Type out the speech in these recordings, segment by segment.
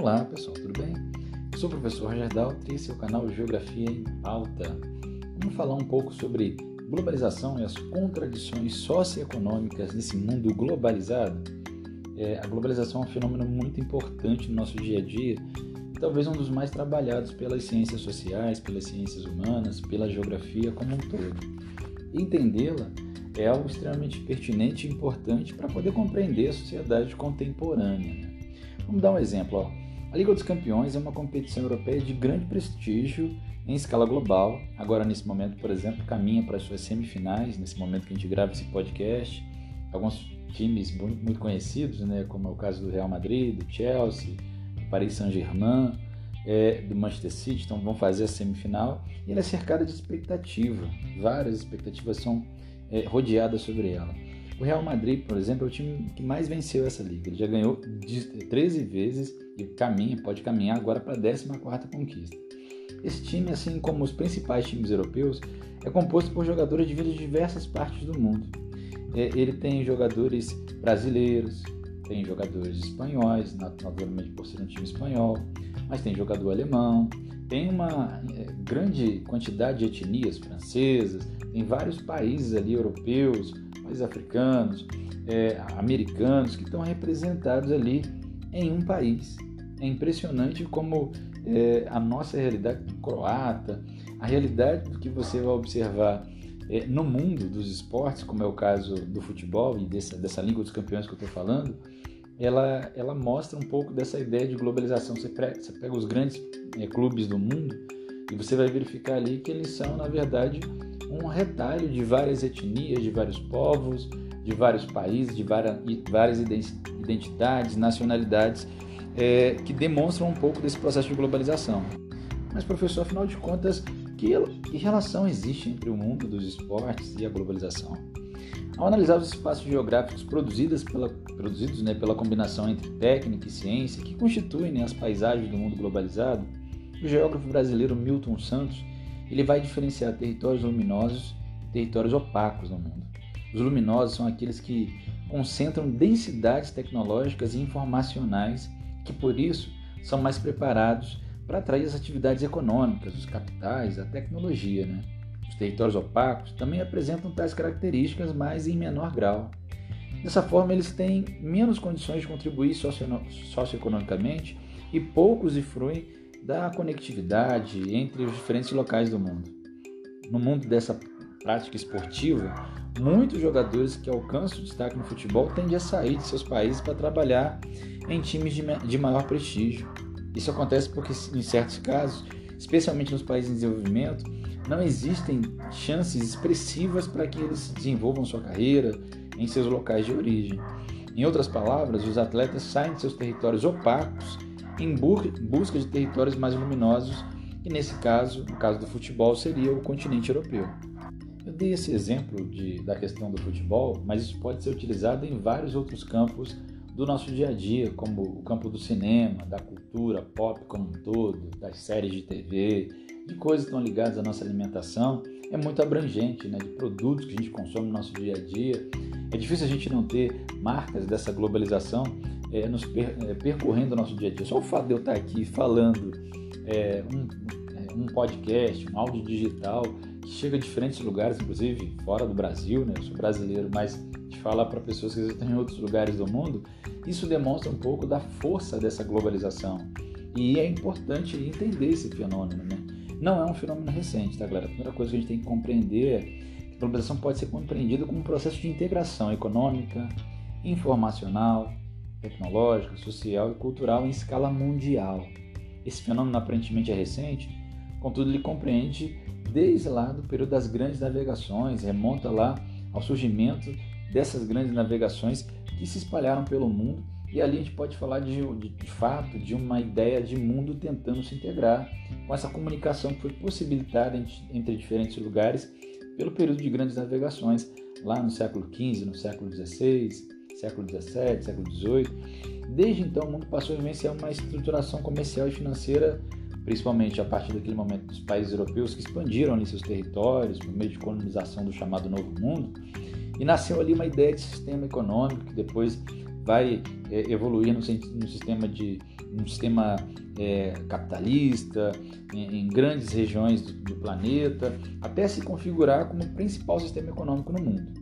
Olá pessoal, tudo bem? Eu sou o professor Roger Daltri e esse é o canal Geografia em Pauta. Vamos falar um pouco sobre globalização e as contradições socioeconômicas nesse mundo globalizado. É, a globalização é um fenômeno muito importante no nosso dia a dia, talvez um dos mais trabalhados pelas ciências sociais, pelas ciências humanas, pela geografia como um todo. Entendê-la é algo extremamente pertinente e importante para poder compreender a sociedade contemporânea. Né? Vamos dar um exemplo. Ó. A Liga dos Campeões é uma competição europeia de grande prestígio em escala global. Agora, nesse momento, por exemplo, caminha para as suas semifinais, nesse momento que a gente grava esse podcast. Alguns times muito conhecidos, né, como é o caso do Real Madrid, do Chelsea, do Paris Saint-Germain, é, do Manchester City, então vão fazer a semifinal. E ela é cercada de expectativa. Várias expectativas são é, rodeada sobre ela. O Real Madrid, por exemplo, é o time que mais venceu essa liga. Ele já ganhou 13 vezes e caminha, pode caminhar agora para a 14 conquista. Esse time, assim como os principais times europeus, é composto por jogadores de diversas partes do mundo. É, ele tem jogadores brasileiros, tem jogadores espanhóis, naturalmente por ser um time espanhol, mas tem jogador alemão, tem uma é, grande quantidade de etnias francesas, tem vários países ali europeus, países africanos, é, americanos que estão representados ali em um país. É impressionante como é, a nossa realidade croata, a realidade que você vai observar é, no mundo dos esportes, como é o caso do futebol e dessa, dessa língua dos campeões que eu estou falando, ela, ela mostra um pouco dessa ideia de globalização. Você pega, você pega os grandes é, clubes do mundo e você vai verificar ali que eles são, na verdade, um retalho de várias etnias, de vários povos, de vários países, de várias identidades, nacionalidades, é, que demonstram um pouco desse processo de globalização. Mas, professor, afinal de contas, que, que relação existe entre o mundo dos esportes e a globalização? Ao analisar os espaços geográficos produzidos pela, produzidos né, pela combinação entre técnica e ciência, que constituem né, as paisagens do mundo globalizado, o geógrafo brasileiro Milton Santos ele vai diferenciar territórios luminosos e territórios opacos no mundo. Os luminosos são aqueles que concentram densidades tecnológicas e informacionais que, por isso, são mais preparados para atrair as atividades econômicas, os capitais, a tecnologia. Né? Os territórios opacos também apresentam tais características, mas em menor grau. Dessa forma, eles têm menos condições de contribuir socioeconomicamente e poucos usufruem da conectividade entre os diferentes locais do mundo. No mundo dessa prática esportiva, muitos jogadores que alcançam destaque no futebol tendem a sair de seus países para trabalhar em times de maior prestígio. Isso acontece porque, em certos casos, especialmente nos países em desenvolvimento, não existem chances expressivas para que eles desenvolvam sua carreira em seus locais de origem. Em outras palavras, os atletas saem de seus territórios opacos em busca de territórios mais luminosos, e nesse caso, no caso do futebol, seria o continente europeu. Eu dei esse exemplo de, da questão do futebol, mas isso pode ser utilizado em vários outros campos do nosso dia a dia, como o campo do cinema, da cultura pop como um todo, das séries de TV, de coisas que estão ligadas à nossa alimentação, é muito abrangente, né? de produtos que a gente consome no nosso dia a dia. É difícil a gente não ter marcas dessa globalização é, nos per, é, percorrendo o nosso dia a dia. Só o fato de eu estar aqui falando é, um, é, um, podcast, um áudio digital, que chega a diferentes lugares, inclusive fora do Brasil, né? eu sou brasileiro, mas de falar para pessoas que estão em outros lugares do mundo, isso demonstra um pouco da força dessa globalização. E é importante entender esse fenômeno. Né? Não é um fenômeno recente, tá, galera? A primeira coisa que a gente tem que compreender é que a globalização pode ser compreendida como um processo de integração econômica, informacional, tecnológica, social e cultural em escala mundial. Esse fenômeno aparentemente é recente, contudo ele compreende desde lá do período das grandes navegações, remonta lá ao surgimento dessas grandes navegações que se espalharam pelo mundo e ali a gente pode falar de, de, de, fato de uma ideia de mundo tentando se integrar com essa comunicação que foi possibilitada entre, diferentes lugares pelo período de grandes navegações lá no século XV, no século XVI, século XVII, século XVIII. Desde então, o mundo passou a vivenciar uma estruturação comercial e financeira, principalmente a partir daquele momento dos países europeus que expandiram ali seus territórios por meio de colonização do chamado Novo Mundo, e nasceu ali uma ideia de sistema econômico que depois vai é, evoluir no, no, sistema de um sistema é, capitalista em, em, grandes regiões do, do planeta, até se configurar como o principal sistema econômico no mundo.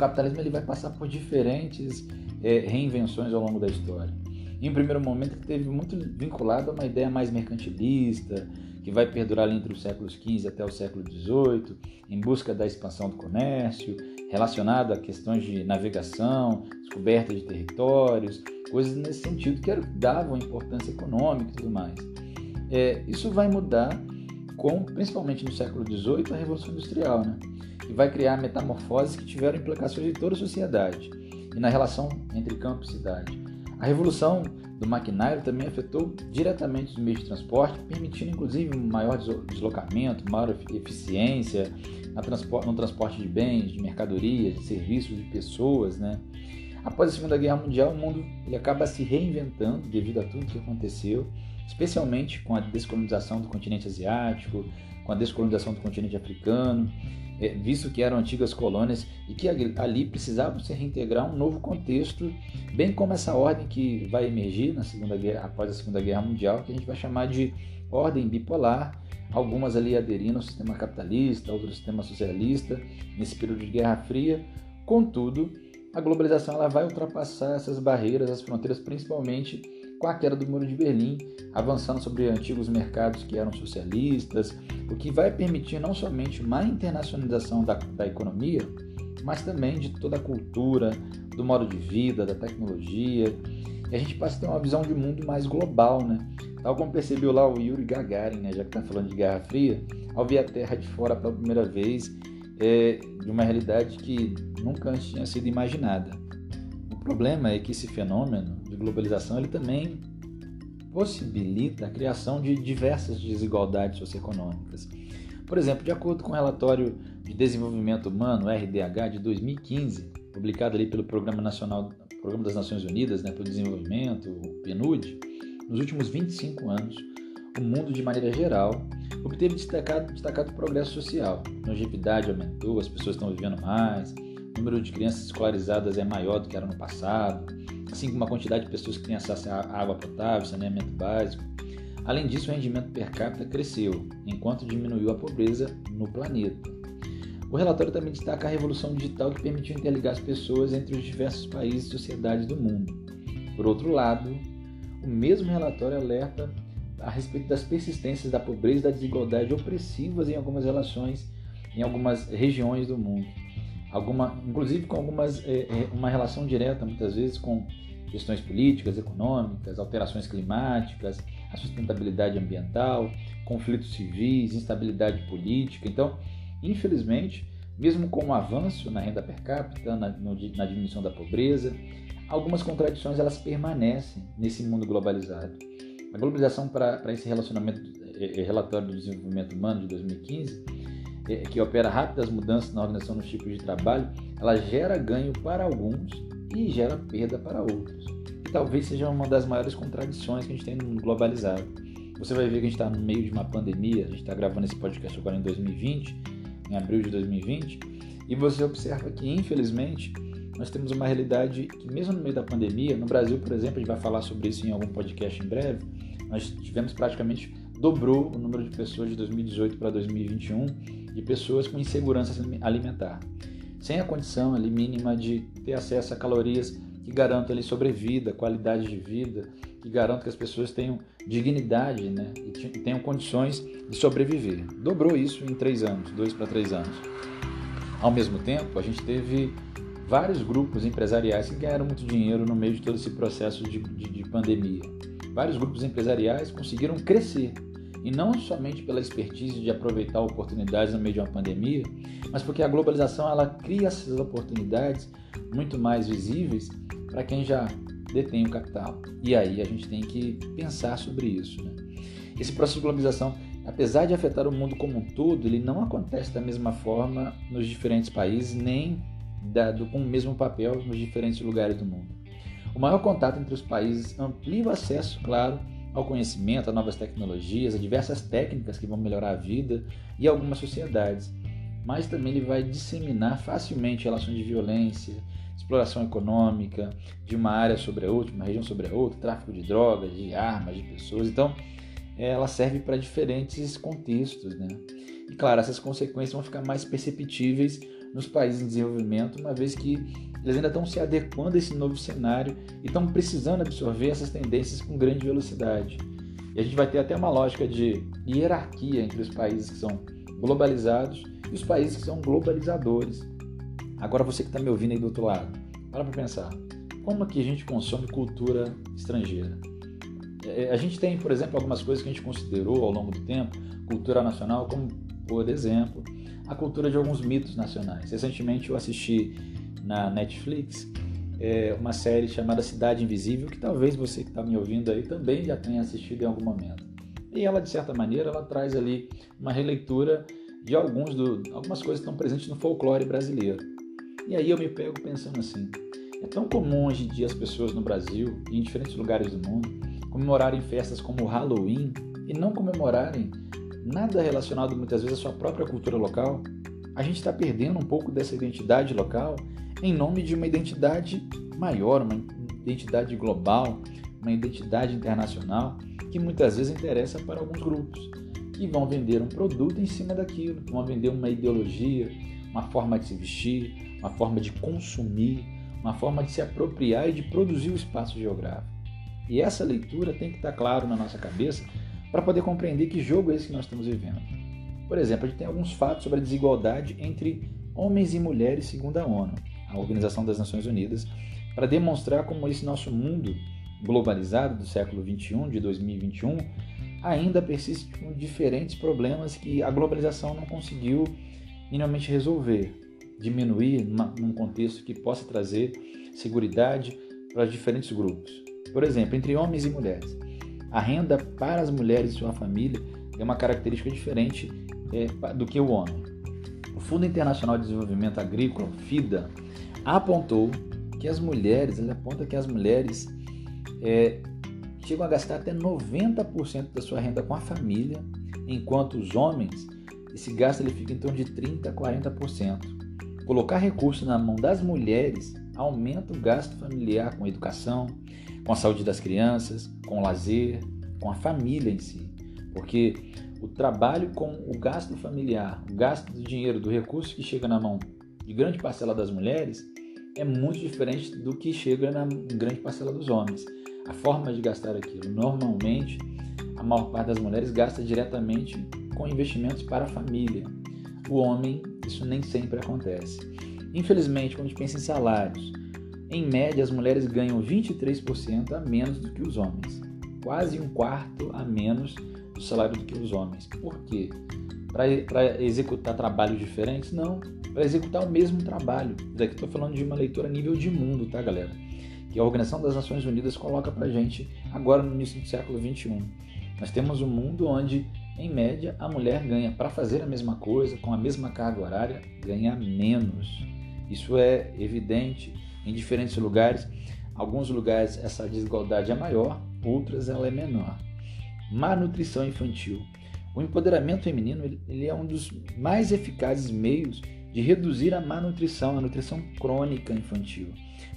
Capitalismo ele vai passar por diferentes é, reinvenções ao longo da história. Em um primeiro momento, ele teve muito vinculado a uma ideia mais mercantilista, que vai perdurar entre os séculos XV até o século XVIII, em busca da expansão do comércio, relacionado a questões de navegação, descoberta de territórios, coisas nesse sentido que davam importância econômica e tudo mais. É, isso vai mudar com, principalmente no século XVIII, a Revolução Industrial, né? Que vai criar metamorfoses que tiveram implicações em toda a sociedade e na relação entre campo e cidade. A revolução do maquinário também afetou diretamente os meios de transporte, permitindo inclusive um maior deslocamento, maior eficiência no transporte de bens, de mercadorias, de serviços, de pessoas. Né? Após a Segunda Guerra Mundial, o mundo ele acaba se reinventando devido a tudo que aconteceu, especialmente com a descolonização do continente asiático, com a descolonização do continente africano, é, visto que eram antigas colônias e que ali precisavam se reintegrar um novo contexto, bem como essa ordem que vai emergir na segunda guerra, após a Segunda Guerra Mundial, que a gente vai chamar de ordem bipolar, algumas ali aderindo ao sistema capitalista, outros ao sistema socialista, nesse período de Guerra Fria. Contudo, a globalização ela vai ultrapassar essas barreiras, as fronteiras, principalmente com a queda do Muro de Berlim, avançando sobre antigos mercados que eram socialistas, o que vai permitir não somente uma internacionalização da, da economia, mas também de toda a cultura, do modo de vida, da tecnologia. E a gente passa a ter uma visão de mundo mais global, né? Tal como percebeu lá o Yuri Gagarin, né, já que está falando de Guerra Fria, ao ver a Terra de fora pela primeira vez, é, de uma realidade que nunca antes tinha sido imaginada. O problema é que esse fenômeno globalização ele também possibilita a criação de diversas desigualdades socioeconômicas. Por exemplo, de acordo com o relatório de desenvolvimento humano RDH de 2015, publicado ali pelo Programa Nacional, Programa das Nações Unidas, né, pelo Desenvolvimento, o PNUD, nos últimos 25 anos, o mundo de maneira geral obteve destacado, destacado progresso social. A longevidade aumentou, as pessoas estão vivendo mais, o número de crianças escolarizadas é maior do que era no passado, assim como a quantidade de pessoas que têm acesso à água potável, saneamento básico. Além disso, o rendimento per capita cresceu, enquanto diminuiu a pobreza no planeta. O relatório também destaca a revolução digital que permitiu interligar as pessoas entre os diversos países e sociedades do mundo. Por outro lado, o mesmo relatório alerta a respeito das persistências da pobreza e da desigualdade opressivas em algumas relações, em algumas regiões do mundo alguma, inclusive com algumas é, é, uma relação direta muitas vezes com questões políticas, econômicas, alterações climáticas, a sustentabilidade ambiental, conflitos civis, instabilidade política. Então, infelizmente, mesmo com o avanço na renda per capita, na, no, na diminuição da pobreza, algumas contradições elas permanecem nesse mundo globalizado. A globalização para esse relacionamento, é, é, relatório do desenvolvimento humano de 2015, que opera rápidas mudanças na organização dos tipos de trabalho, ela gera ganho para alguns e gera perda para outros. E talvez seja uma das maiores contradições que a gente tem no mundo globalizado. Você vai ver que a gente está no meio de uma pandemia, a gente está gravando esse podcast agora em 2020, em abril de 2020, e você observa que, infelizmente, nós temos uma realidade que, mesmo no meio da pandemia, no Brasil, por exemplo, a gente vai falar sobre isso em algum podcast em breve, nós tivemos praticamente dobrou o número de pessoas de 2018 para 2021 de pessoas com insegurança alimentar, sem a condição ali mínima de ter acesso a calorias que garantam ali sobrevida, qualidade de vida, que garantam que as pessoas tenham dignidade né, e tenham condições de sobreviver. Dobrou isso em três anos, dois para três anos. Ao mesmo tempo, a gente teve vários grupos empresariais que ganharam muito dinheiro no meio de todo esse processo de, de, de pandemia. Vários grupos empresariais conseguiram crescer e não somente pela expertise de aproveitar oportunidades no meio de uma pandemia, mas porque a globalização ela cria essas oportunidades muito mais visíveis para quem já detém o capital. E aí a gente tem que pensar sobre isso. Né? Esse processo de globalização, apesar de afetar o mundo como um todo, ele não acontece da mesma forma nos diferentes países, nem dado com o mesmo papel nos diferentes lugares do mundo. O maior contato entre os países amplia o acesso, claro, ao conhecimento, a novas tecnologias, a diversas técnicas que vão melhorar a vida e algumas sociedades. Mas também ele vai disseminar facilmente relações de violência, exploração econômica de uma área sobre a outra, uma região sobre a outra, tráfico de drogas, de armas, de pessoas. Então, ela serve para diferentes contextos, né? E claro, essas consequências vão ficar mais perceptíveis nos países em desenvolvimento, uma vez que eles ainda estão se adequando a esse novo cenário e estão precisando absorver essas tendências com grande velocidade. E a gente vai ter até uma lógica de hierarquia entre os países que são globalizados e os países que são globalizadores. Agora você que está me ouvindo aí do outro lado, para para pensar. Como que a gente consome cultura estrangeira? É, a gente tem, por exemplo, algumas coisas que a gente considerou ao longo do tempo cultura nacional, como, por exemplo, a cultura de alguns mitos nacionais. Recentemente eu assisti na Netflix é, uma série chamada Cidade Invisível, que talvez você que está me ouvindo aí também já tenha assistido em algum momento. E ela, de certa maneira, ela traz ali uma releitura de alguns do, algumas coisas que estão presentes no folclore brasileiro. E aí eu me pego pensando assim, é tão comum hoje em dia as pessoas no Brasil e em diferentes lugares do mundo comemorarem festas como o Halloween e não comemorarem nada relacionado muitas vezes à sua própria cultura local, a gente está perdendo um pouco dessa identidade local em nome de uma identidade maior, uma identidade global, uma identidade internacional que muitas vezes interessa para alguns grupos que vão vender um produto em cima daquilo, vão vender uma ideologia, uma forma de se vestir, uma forma de consumir, uma forma de se apropriar e de produzir o espaço geográfico. E essa leitura tem que estar claro na nossa cabeça para poder compreender que jogo é esse que nós estamos vivendo. Por exemplo, a gente tem alguns fatos sobre a desigualdade entre homens e mulheres segundo a ONU, a Organização das Nações Unidas, para demonstrar como esse nosso mundo globalizado do século 21, de 2021, ainda persiste com diferentes problemas que a globalização não conseguiu minimamente resolver, diminuir numa, num contexto que possa trazer segurança para diferentes grupos. Por exemplo, entre homens e mulheres. A renda para as mulheres e sua família é uma característica diferente é, do que o homem. O Fundo Internacional de Desenvolvimento Agrícola, FIDA, apontou que as mulheres, ele aponta que as mulheres é, chegam a gastar até 90% da sua renda com a família, enquanto os homens, esse gasto ele fica em torno de 30% a 40%. Colocar recursos na mão das mulheres aumenta o gasto familiar com educação, com a saúde das crianças, com o lazer, com a família em si. Porque o trabalho com o gasto familiar, o gasto do dinheiro, do recurso que chega na mão de grande parcela das mulheres é muito diferente do que chega na grande parcela dos homens. A forma de gastar aquilo, normalmente, a maior parte das mulheres gasta diretamente com investimentos para a família. O homem, isso nem sempre acontece. Infelizmente, quando a gente pensa em salários, em média, as mulheres ganham 23% a menos do que os homens, quase um quarto a menos do salário do que os homens. Por quê? Para executar trabalhos diferentes? Não, para executar o mesmo trabalho. Daqui estou falando de uma leitura a nível de mundo, tá, galera? Que a Organização das Nações Unidas coloca para gente agora no início do século 21. Nós temos um mundo onde, em média, a mulher ganha para fazer a mesma coisa, com a mesma carga horária, ganha menos. Isso é evidente em diferentes lugares. Alguns lugares essa desigualdade é maior, outras ela é menor. Má nutrição infantil. O empoderamento feminino ele é um dos mais eficazes meios de reduzir a má nutrição, a nutrição crônica infantil.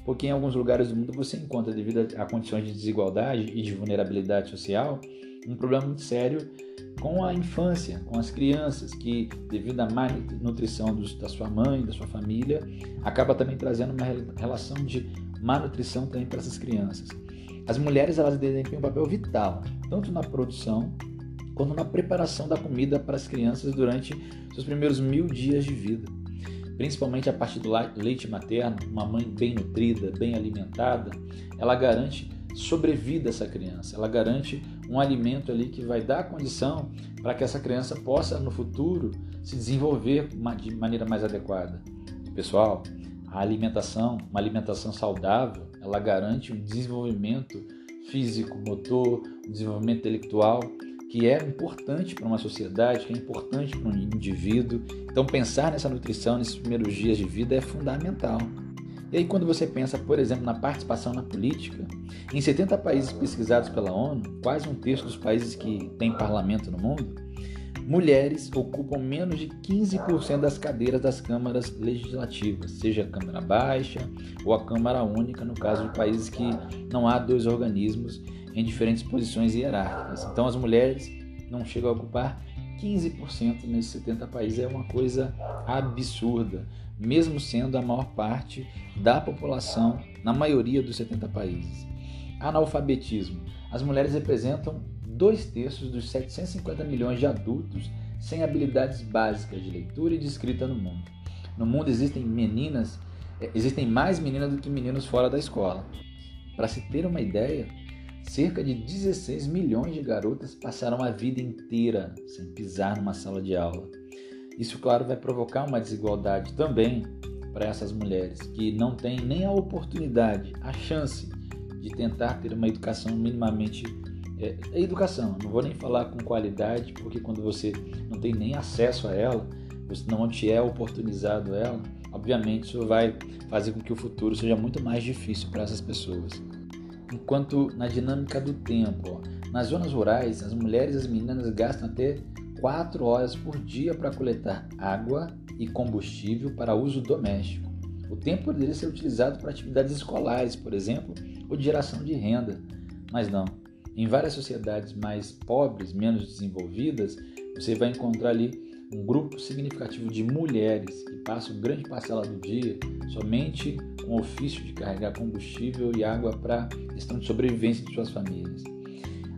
Porque em alguns lugares do mundo você encontra, devido a condições de desigualdade e de vulnerabilidade social, um problema muito sério com a infância, com as crianças, que devido à má nutrição dos, da sua mãe, da sua família, acaba também trazendo uma relação de má nutrição também para essas crianças. As mulheres elas desempenham um papel vital, tanto na produção quanto na preparação da comida para as crianças durante seus primeiros mil dias de vida. Principalmente a partir do leite materno, uma mãe bem nutrida, bem alimentada, ela garante sobrevida essa criança. Ela garante um alimento ali que vai dar condição para que essa criança possa no futuro se desenvolver de maneira mais adequada. Pessoal, a alimentação, uma alimentação saudável, ela garante um desenvolvimento físico, motor, um desenvolvimento intelectual que é importante para uma sociedade, que é importante para um indivíduo. Então pensar nessa nutrição nesses primeiros dias de vida é fundamental. E aí, quando você pensa, por exemplo, na participação na política, em 70 países pesquisados pela ONU, quase um terço dos países que têm parlamento no mundo, mulheres ocupam menos de 15% das cadeiras das câmaras legislativas, seja a Câmara Baixa ou a Câmara Única, no caso de países que não há dois organismos em diferentes posições hierárquicas. Então, as mulheres não chegam a ocupar 15% nesses 70 países. É uma coisa absurda, mesmo sendo a maior parte da população na maioria dos 70 países. Analfabetismo. As mulheres representam dois terços dos 750 milhões de adultos sem habilidades básicas de leitura e de escrita no mundo. No mundo existem meninas, eh, existem mais meninas do que meninos fora da escola. Para se ter uma ideia, cerca de 16 milhões de garotas passaram a vida inteira sem pisar numa sala de aula. Isso, claro, vai provocar uma desigualdade também para essas mulheres que não têm nem a oportunidade, a chance de tentar ter uma educação minimamente é, é educação, não vou nem falar com qualidade, porque quando você não tem nem acesso a ela, você não te é oportunizado ela, obviamente isso vai fazer com que o futuro seja muito mais difícil para essas pessoas. Enquanto na dinâmica do tempo, ó, nas zonas rurais, as mulheres e as meninas gastam até 4 horas por dia para coletar água e combustível para uso doméstico. O tempo poderia ser utilizado para atividades escolares, por exemplo, ou de geração de renda, mas não. Em várias sociedades mais pobres, menos desenvolvidas, você vai encontrar ali um grupo significativo de mulheres que passam grande parcela do dia somente com o ofício de carregar combustível e água para questão de sobrevivência de suas famílias.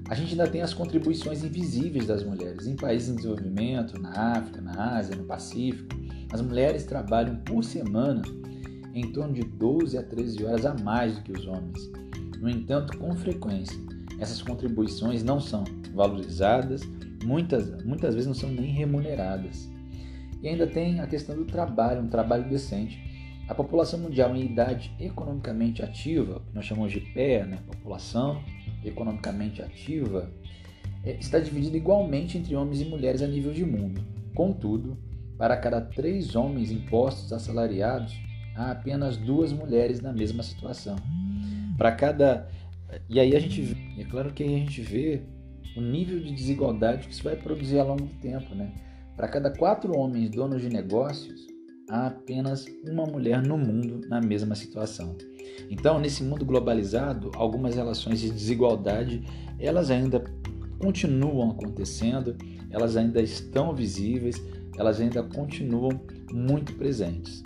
A gente ainda tem as contribuições invisíveis das mulheres. Em países em desenvolvimento, na África, na Ásia, no Pacífico, as mulheres trabalham por semana em torno de 12 a 13 horas a mais do que os homens. No entanto, com frequência, essas contribuições não são valorizadas, muitas, muitas vezes não são nem remuneradas. E ainda tem a questão do trabalho, um trabalho decente. A população mundial em idade economicamente ativa, que nós chamamos de PEA, né? população economicamente ativa, é, está dividida igualmente entre homens e mulheres a nível de mundo. Contudo, para cada três homens impostos assalariados, há apenas duas mulheres na mesma situação. Para cada e aí a gente, é claro que a gente vê o nível de desigualdade que isso vai produzir ao longo do tempo, né? Para cada quatro homens donos de negócios, há apenas uma mulher no mundo na mesma situação. Então, nesse mundo globalizado, algumas relações de desigualdade, elas ainda continuam acontecendo, elas ainda estão visíveis, elas ainda continuam muito presentes.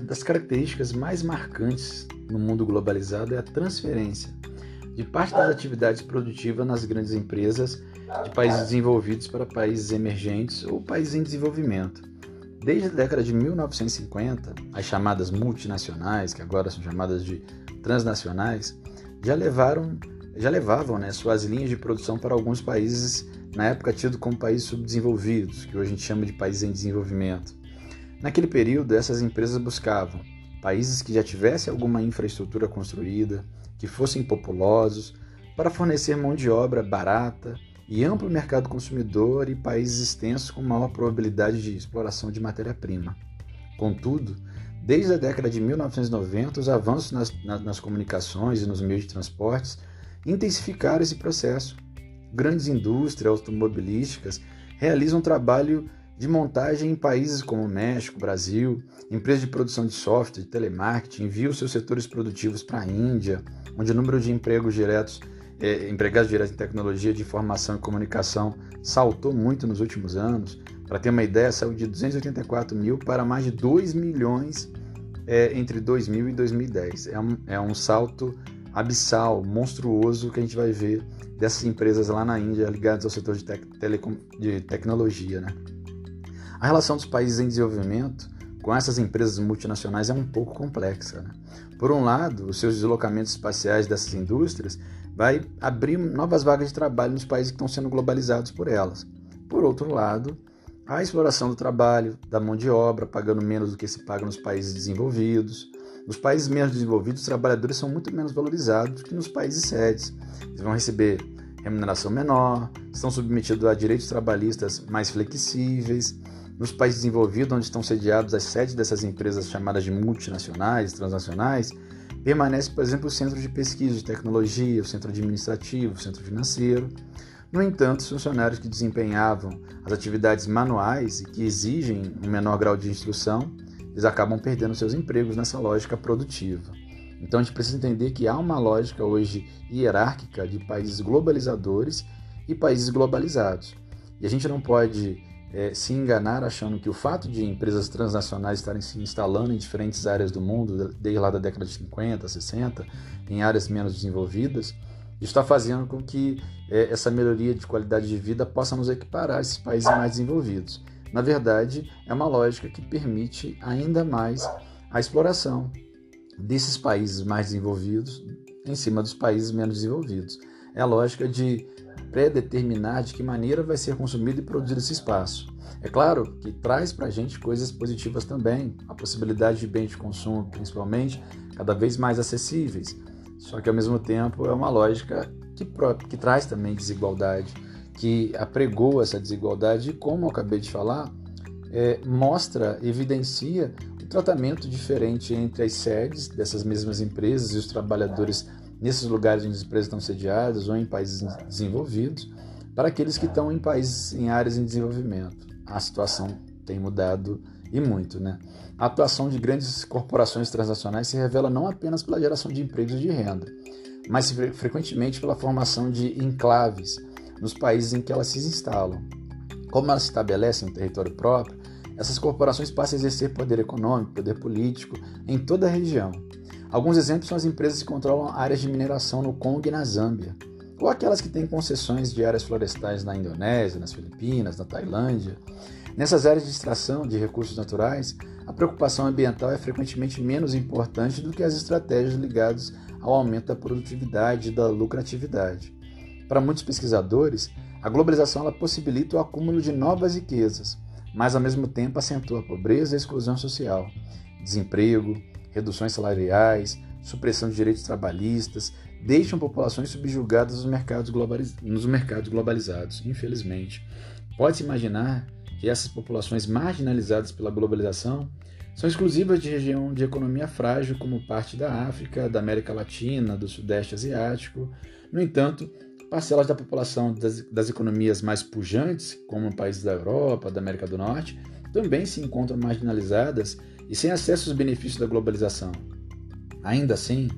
Das características mais marcantes no mundo globalizado é a transferência de parte das atividades produtivas nas grandes empresas de países desenvolvidos para países emergentes ou países em desenvolvimento. Desde a década de 1950, as chamadas multinacionais, que agora são chamadas de transnacionais, já levaram já levavam né, suas linhas de produção para alguns países na época tido como países subdesenvolvidos, que hoje a gente chama de países em desenvolvimento. Naquele período, essas empresas buscavam países que já tivessem alguma infraestrutura construída, que fossem populosos, para fornecer mão de obra barata e amplo mercado consumidor e países extensos com maior probabilidade de exploração de matéria-prima. Contudo, desde a década de 1990, os avanços nas, nas, nas comunicações e nos meios de transportes intensificaram esse processo. Grandes indústrias automobilísticas realizam trabalho de montagem em países como México, Brasil, empresas de produção de software, de telemarketing, enviam seus setores produtivos para a Índia, onde o número de empregos diretos, eh, empregados diretos em tecnologia de informação e comunicação saltou muito nos últimos anos. Para ter uma ideia, saiu de 284 mil para mais de 2 milhões eh, entre 2000 e 2010. É um, é um salto abissal, monstruoso que a gente vai ver dessas empresas lá na Índia ligadas ao setor de, tec de tecnologia. Né? A relação dos países em desenvolvimento com essas empresas multinacionais é um pouco complexa. Né? Por um lado, os seus deslocamentos espaciais dessas indústrias vai abrir novas vagas de trabalho nos países que estão sendo globalizados por elas. Por outro lado, a exploração do trabalho, da mão de obra, pagando menos do que se paga nos países desenvolvidos. Nos países menos desenvolvidos, os trabalhadores são muito menos valorizados que nos países sedes. Eles vão receber remuneração menor, estão submetidos a direitos trabalhistas mais flexíveis. Nos países desenvolvidos, onde estão sediados as sedes dessas empresas chamadas de multinacionais, transnacionais, permanece, por exemplo, o centro de pesquisa de tecnologia, o centro administrativo, o centro financeiro. No entanto, os funcionários que desempenhavam as atividades manuais e que exigem um menor grau de instrução, eles acabam perdendo seus empregos nessa lógica produtiva. Então a gente precisa entender que há uma lógica hoje hierárquica de países globalizadores e países globalizados. E a gente não pode é, se enganar achando que o fato de empresas transnacionais estarem se instalando em diferentes áreas do mundo, desde lá da década de 50, 60, em áreas menos desenvolvidas, está fazendo com que é, essa melhoria de qualidade de vida possa nos equiparar a esses países mais desenvolvidos. Na verdade, é uma lógica que permite ainda mais a exploração desses países mais desenvolvidos em cima dos países menos desenvolvidos. É a lógica de predeterminar de que maneira vai ser consumido e produzido esse espaço. É claro que traz para a gente coisas positivas também, a possibilidade de bens de consumo, principalmente, cada vez mais acessíveis. Só que ao mesmo tempo é uma lógica que, que traz também desigualdade, que apregou essa desigualdade e, como eu acabei de falar, é, mostra, evidencia tratamento diferente entre as sedes dessas mesmas empresas e os trabalhadores nesses lugares onde as empresas estão sediadas ou em países desenvolvidos, para aqueles que estão em países em áreas em desenvolvimento. A situação tem mudado e muito, né? A atuação de grandes corporações transnacionais se revela não apenas pela geração de empregos e de renda, mas frequentemente pela formação de enclaves nos países em que elas se instalam. Como elas se estabelecem um território próprio, essas corporações passam a exercer poder econômico, poder político em toda a região. Alguns exemplos são as empresas que controlam áreas de mineração no Congo e na Zâmbia, ou aquelas que têm concessões de áreas florestais na Indonésia, nas Filipinas, na Tailândia. Nessas áreas de extração de recursos naturais, a preocupação ambiental é frequentemente menos importante do que as estratégias ligadas ao aumento da produtividade e da lucratividade. Para muitos pesquisadores, a globalização ela possibilita o acúmulo de novas riquezas, mas ao mesmo tempo acentua a pobreza e a exclusão social, desemprego, reduções salariais, supressão de direitos trabalhistas, deixam populações subjugadas nos mercados, globaliz... nos mercados globalizados, infelizmente. Pode-se imaginar que essas populações marginalizadas pela globalização são exclusivas de região de economia frágil, como parte da África, da América Latina, do Sudeste Asiático. No entanto, Parcelas da população das, das economias mais pujantes, como países da Europa, da América do Norte, também se encontram marginalizadas e sem acesso aos benefícios da globalização. Ainda assim,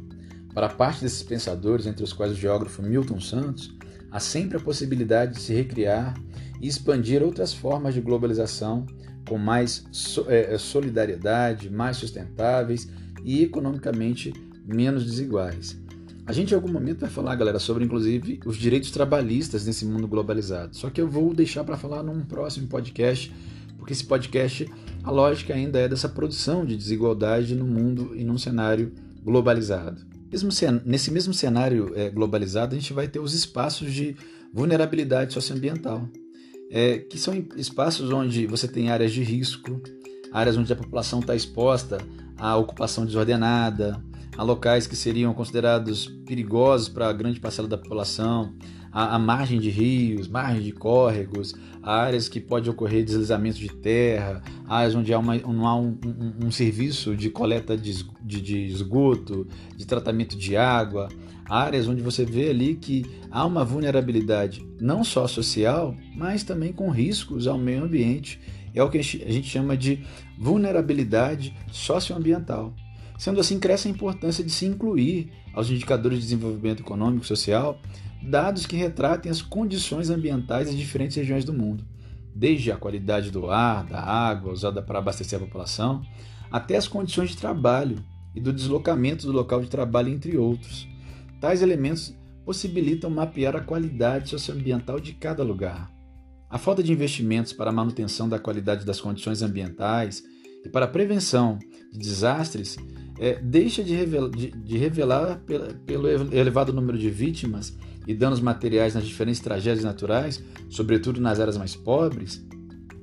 para parte desses pensadores, entre os quais o geógrafo Milton Santos, há sempre a possibilidade de se recriar e expandir outras formas de globalização com mais é, solidariedade, mais sustentáveis e economicamente menos desiguais. A gente em algum momento vai falar, galera, sobre inclusive os direitos trabalhistas nesse mundo globalizado. Só que eu vou deixar para falar num próximo podcast, porque esse podcast, a lógica ainda é dessa produção de desigualdade no mundo e num cenário globalizado. Nesse mesmo cenário é, globalizado, a gente vai ter os espaços de vulnerabilidade socioambiental, é, que são espaços onde você tem áreas de risco, áreas onde a população está exposta à ocupação desordenada, a locais que seriam considerados perigosos para a grande parcela da população, a, a, margem de rios, margem de córregos, áreas que pode ocorrer deslizamento de terra, áreas onde há uma, não há um, um, um, serviço de coleta de, de, de esgoto, de tratamento de água, áreas onde você vê ali que há uma vulnerabilidade não só social, mas também com riscos ao meio ambiente. É o que a gente chama de vulnerabilidade socioambiental. Sendo assim, cresce a importância de se incluir aos indicadores de desenvolvimento econômico e social dados que retratem as condições ambientais em diferentes regiões do mundo, desde a qualidade do ar, da água usada para abastecer a população, até as condições de trabalho e do deslocamento do local de trabalho, entre outros. Tais elementos possibilitam mapear a qualidade socioambiental de cada lugar. A falta de investimentos para a manutenção da qualidade das condições ambientais e para a prevenção de desastres é, deixa de revelar, de, de revelar pela, pelo elevado número de vítimas e danos materiais nas diferentes tragédias naturais, sobretudo nas áreas mais pobres,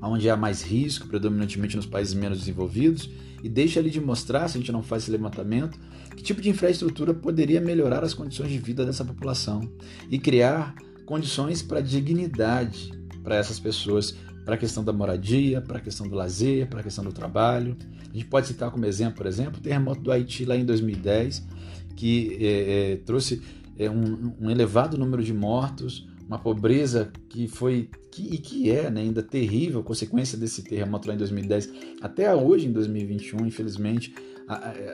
onde há mais risco, predominantemente nos países menos desenvolvidos, e deixa ali de mostrar, se a gente não faz esse levantamento, que tipo de infraestrutura poderia melhorar as condições de vida dessa população e criar condições para dignidade para essas pessoas, para a questão da moradia, para a questão do lazer, para a questão do trabalho. A gente pode citar como exemplo, por exemplo, o terremoto do Haiti lá em 2010, que é, é, trouxe é, um, um, elevado número de mortos, uma pobreza que foi que, e que é né, ainda terrível, consequência desse terremoto lá em 2010, até hoje em 2021, infelizmente,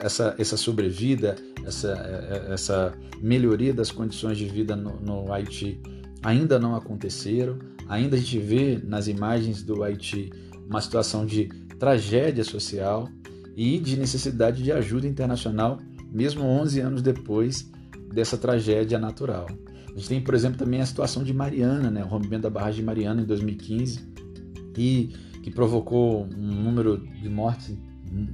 essa, essa sobrevida, essa, é, é, essa melhoria das condições de vida no, no Haiti ainda não aconteceram. Ainda a gente vê nas imagens do Haiti uma situação de tragédia social e de necessidade de ajuda internacional, mesmo 11 anos depois dessa tragédia natural. A gente tem, por exemplo, também a situação de Mariana, né? o rompimento da barragem de Mariana em 2015, e que provocou um número de mortes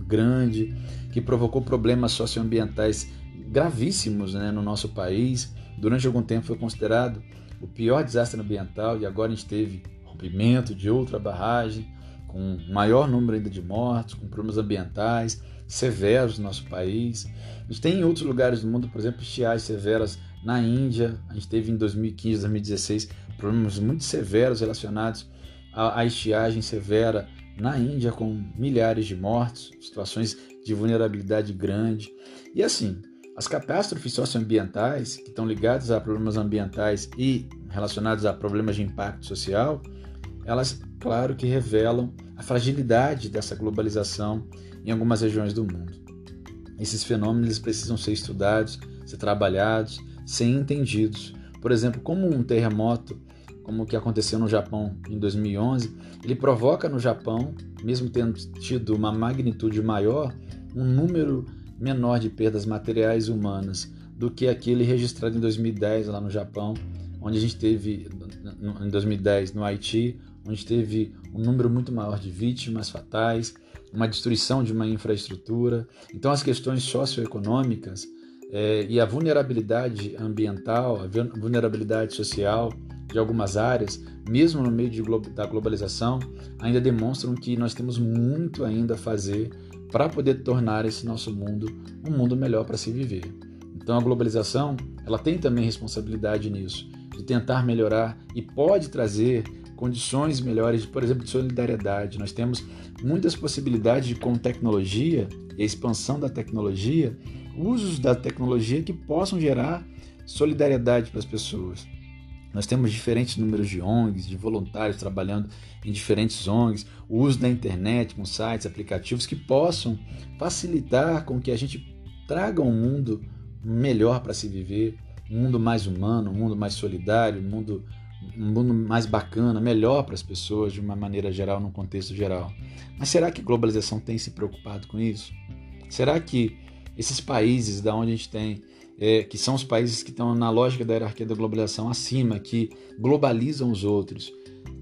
grande, que provocou problemas socioambientais gravíssimos né, no nosso país. Durante algum tempo foi considerado o pior desastre ambiental e agora a gente teve rompimento de outra barragem, com maior número ainda de mortos, com problemas ambientais severos no nosso país. A gente tem em outros lugares do mundo, por exemplo, estiagens severas na Índia. A gente teve em 2015, 2016 problemas muito severos relacionados à, estiagem severa na Índia, com milhares de mortos, situações de vulnerabilidade grande. E assim, as catástrofes socioambientais, que estão ligadas a problemas ambientais e relacionadas a problemas de impacto social, elas, claro que revelam a fragilidade dessa globalização em algumas regiões do mundo. Esses fenômenos precisam ser estudados, ser trabalhados, ser entendidos. Por exemplo, como um terremoto, como o que aconteceu no Japão em 2011, ele provoca no Japão, mesmo tendo tido uma magnitude maior, um número menor de perdas materiais humanas do que aquele registrado em 2010 lá no Japão, onde a gente teve em 2010 no Haiti, onde teve um número muito maior de vítimas fatais, uma destruição de uma infraestrutura. Então as questões socioeconômicas é, e a vulnerabilidade ambiental, a vulnerabilidade social de algumas áreas, mesmo no meio de, da globalização, ainda demonstram que nós temos muito ainda a fazer para poder tornar esse nosso mundo um mundo melhor para se viver. Então a globalização, ela tem também responsabilidade nisso, de tentar melhorar e pode trazer condições melhores, por exemplo, de solidariedade. Nós temos muitas possibilidades de com tecnologia e expansão da tecnologia, usos da tecnologia que possam gerar solidariedade para as pessoas. Nós temos diferentes números de ONGs, de voluntários trabalhando em diferentes ONGs, o uso da internet com sites, aplicativos que possam facilitar com que a gente traga um mundo melhor para se viver, um mundo mais humano, um mundo mais solidário, um mundo, um mundo mais bacana, melhor para as pessoas de uma maneira geral, num contexto geral. Mas será que a globalização tem se preocupado com isso? Será que esses países da onde a gente tem é, que são os países que estão na lógica da hierarquia da globalização acima, que globalizam os outros.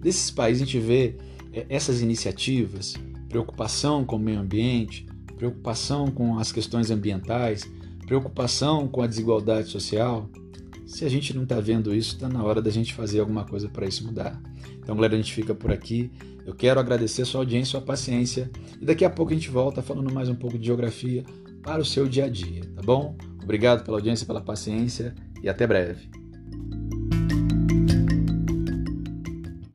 Desses países a gente vê é, essas iniciativas, preocupação com o meio ambiente, preocupação com as questões ambientais, preocupação com a desigualdade social. Se a gente não está vendo isso, está na hora da gente fazer alguma coisa para isso mudar. Então, galera, a gente fica por aqui. Eu quero agradecer a sua audiência, sua paciência. E daqui a pouco a gente volta falando mais um pouco de geografia para o seu dia a dia, tá bom? Obrigado pela audiência, pela paciência e até breve.